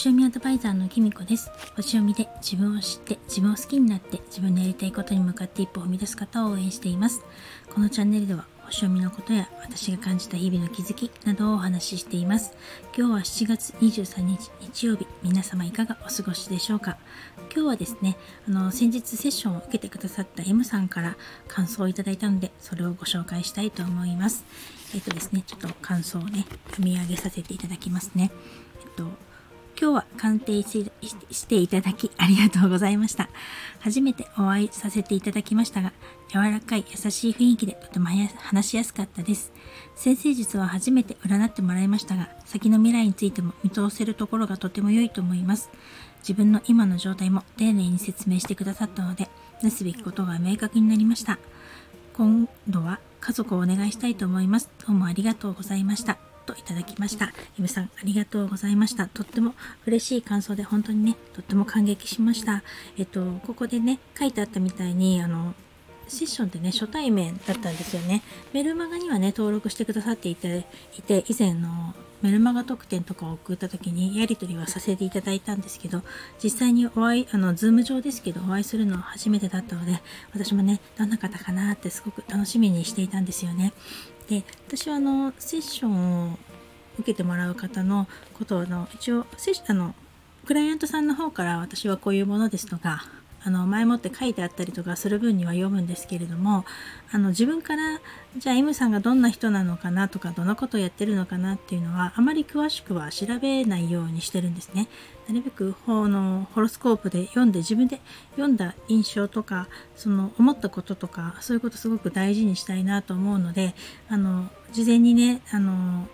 星読みアドバイザーのきみこです。星読みで自分を知って自分を好きになって自分のやりたいことに向かって一歩を踏み出す方を応援しています。このチャンネルでは星読みのことや私が感じた日々の気づきなどをお話ししています。今日は7月23日日曜日皆様いかがお過ごしでしょうか。今日はですねあの先日セッションを受けてくださった M さんから感想をいただいたのでそれをご紹介したいと思います。えっとですねちょっと感想をね読み上げさせていただきますね。えっと今日は鑑定していただきありがとうございました。初めてお会いさせていただきましたが、柔らかい優しい雰囲気でとても話しやすかったです。先生術は初めて占ってもらいましたが、先の未来についても見通せるところがとても良いと思います。自分の今の状態も丁寧に説明してくださったので、なすべきことが明確になりました。今度は家族をお願いしたいと思います。どうもありがとうございました。といただきました。M さん、ありがとうございました。とっても嬉しい感想で、本当にね、とっても感激しました。えっと、ここでね、書いてあったみたいに、あの、セッションってね、初対面だったんですよね。メルマガにはね、登録してくださっていて、いて以前のメルマガ特典とかを送った時にやり取りはさせていただいたんですけど、実際にお会い、あの、ズーム上ですけど、お会いするのは初めてだったので、私もね、どんな方かなってすごく楽しみにしていたんですよね。で私はあのセッションを受けてもらう方のことの一応あのクライアントさんの方から私はこういうものですとかあの前もって書いてあったりとかする分には読むんですけれどもあの自分からじゃあ M さんがどんな人なのかなとかどんなことをやってるのかなっていうのはあまり詳しくは調べないようにしてるんですね。なるべく法のホロスコープで読んで自分で読んだ印象とかその思ったこととかそういうことすごく大事にしたいなと思うのであの事前にねあの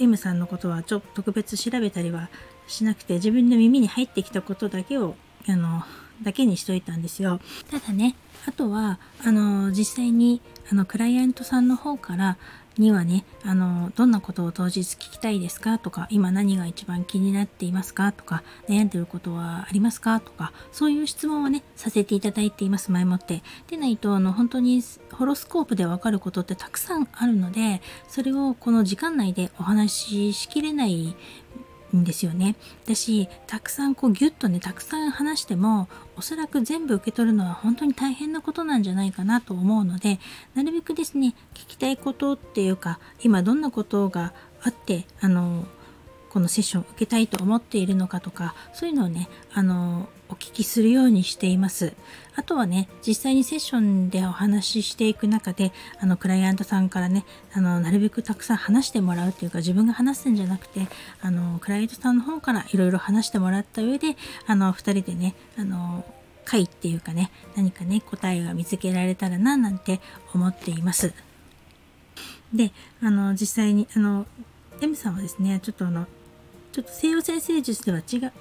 M さんのことはちょっと特別調べたりはしなくて自分の耳に入ってきたことだけをあのだけにしといたんですよ。ただね、あとは、あの、実際に、あの、クライアントさんの方から、にはね、あの、どんなことを当日聞きたいですかとか、今何が一番気になっていますかとか、悩んでることはありますかとか、そういう質問をね、させていただいています、前もって。でないと、あの、本当にホロスコープでわかることってたくさんあるので、それをこの時間内でお話ししきれないんですよね。だし、たくさんこうギュッとね、たくさん話しても、おそらく全部受け取るのは本当に大変なことなんじゃないかなと思うので、なるべくですね、聞きたいことっていうか、今どんなことがあって、あの、このセッションを受けたいと思っているのかとか、そういうのをね、あの、お聞きするようにしています。あとはね、実際にセッションでお話ししていく中で、あの、クライアントさんからね、あの、なるべくたくさん話してもらうっていうか、自分が話すんじゃなくて、あの、クライアントさんの方からいろいろ話してもらった上で、あの、二人でね、あの、回っていうかね、何かね、答えが見つけられたらな、なんて思っています。で、あの、実際に、あの、M さんはですね、ちょっとあの、ちょっと西洋先生術では違う、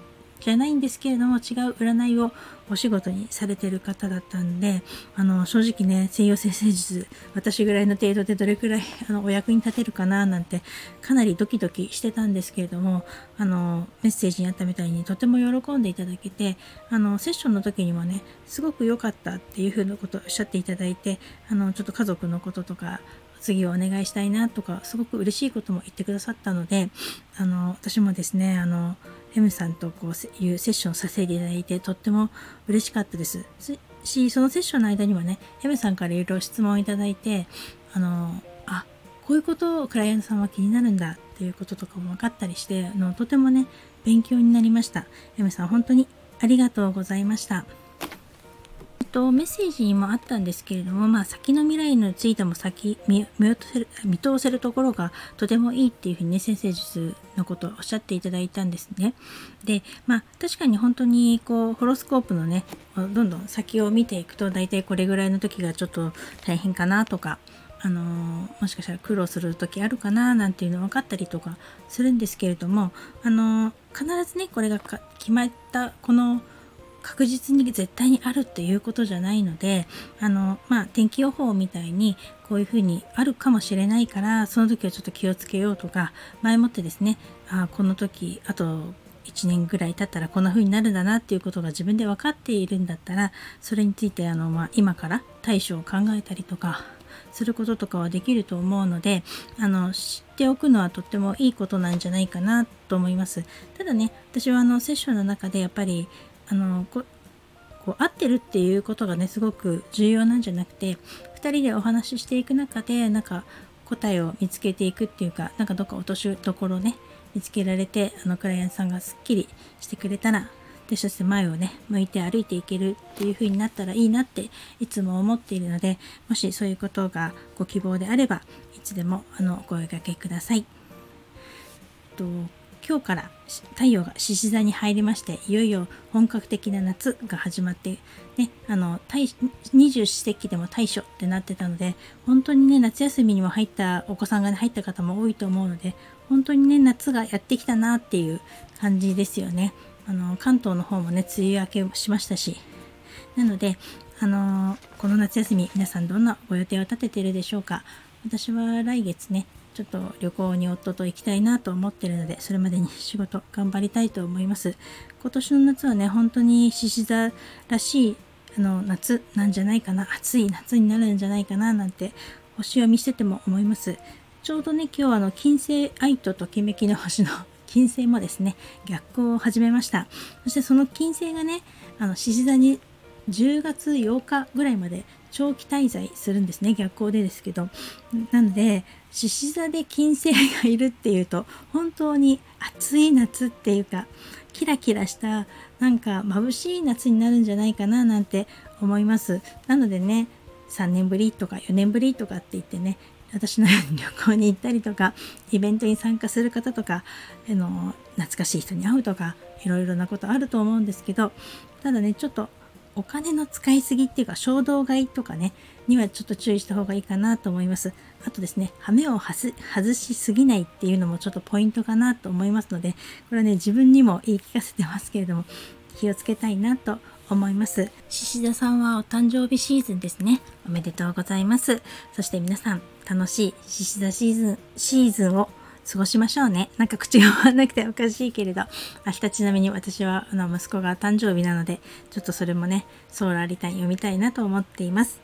じゃないんですけれども違う占いをお仕事にされてる方だったんであの正直ね西洋先生術私ぐらいの程度でどれくらいあのお役に立てるかななんてかなりドキドキしてたんですけれどもあのメッセージにあったみたいにとても喜んでいただけてあのセッションの時にもねすごく良かったっていうふうなことをおっしゃっていただいてあのちょっと家族のこととか次をお願いしたいなとかすごく嬉しいことも言ってくださったのであの私もですねあの M さんとこういうセッションさせていただいてとっても嬉しかったですしそのセッションの間にはね M さんからいろいろ質問をいただいてあのあこういうことをクライアントさんは気になるんだっていうこととかも分かったりしてあのとてもね勉強になりました M さん本当にありがとうございました。とメッセージにもあったんですけれども、まあ、先の未来についても先見見通せる見通せるところがとてもいいっていうふうにね先生術のことをおっしゃっていただいたんですね。でまあ確かに本当にこうホロスコープのねどんどん先を見ていくと大体これぐらいの時がちょっと大変かなとかあのもしかしたら苦労する時あるかななんていうの分かったりとかするんですけれども、あの必ずねこれが決まったこの確実に絶対にあるっていうことじゃないのであの、まあ、天気予報みたいにこういうふうにあるかもしれないからその時はちょっと気をつけようとか前もってですねあこの時あと1年ぐらい経ったらこんな風になるんだなっていうことが自分で分かっているんだったらそれについてあの、まあ、今から対処を考えたりとかすることとかはできると思うのであの知っておくのはとってもいいことなんじゃないかなと思います。ただね私はあのセッションの中でやっぱりあのここう合ってるっていうことがねすごく重要なんじゃなくて2人でお話ししていく中でなんか答えを見つけていくっていうかなんかどっか落としどころね見つけられてあのクライアントさんがすっきりしてくれたらでそして前をね向いて歩いていけるっていう風になったらいいなっていつも思っているのでもしそういうことがご希望であればいつでもあのお声掛けください。と今日から太陽が獅子座に入りましていよいよ本格的な夏が始まってねあの二十四節気でも大暑ってなってたので本当にね夏休みにも入ったお子さんが、入った方も多いと思うので本当にね夏がやってきたなっていう感じですよね。あの関東の方もね梅雨明けしましたし。なのであのこの夏休み皆さんどんなご予定を立てているでしょうか。私は来月ねちょっと旅行に夫と行きたいなと思ってるのでそれまでに仕事頑張りたいと思います。今年の夏はね本当に獅子座らしいあの夏なんじゃないかな暑い夏になるんじゃないかななんて星を見せても思います。ちょうどね今日あの金星愛とときめきの星の 金星もですね逆行を始めました。そしてその金星がねあの獅子座に10月8日ぐらいまで長期滞在するんですね。逆光でですけど。なので獅子座で金星がいるっていうと本当に暑い夏っていうかキラキラしたなんか眩しい夏になるんじゃないかななんて思います。なのでね3年ぶりとか4年ぶりとかって言ってね私のように旅行に行ったりとかイベントに参加する方とかあの懐かしい人に会うとかいろいろなことあると思うんですけどただねちょっとお金の使いすぎっていうか衝動買いとかねにはちょっと注意した方がいいかなと思います。あとですね羽目を外しすぎないっていうのもちょっとポイントかなと思いますのでこれはね自分にも言い聞かせてますけれども気をつけたいなと思います。獅子座さんはお誕生日シーズンですね。おめでとうございます。そして皆さん楽しい獅子座シーズンシーズンを過ごしましょうね。なんか口が回らなくておかしいけれど、明日ちなみに私はあの息子が誕生日なので、ちょっとそれもね、ソーラーリターン読みたいなと思っています。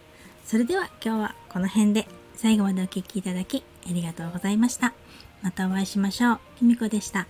それでは今日はこの辺で最後までお聴きいただきありがとうございました。またお会いしましょう。きみこでした。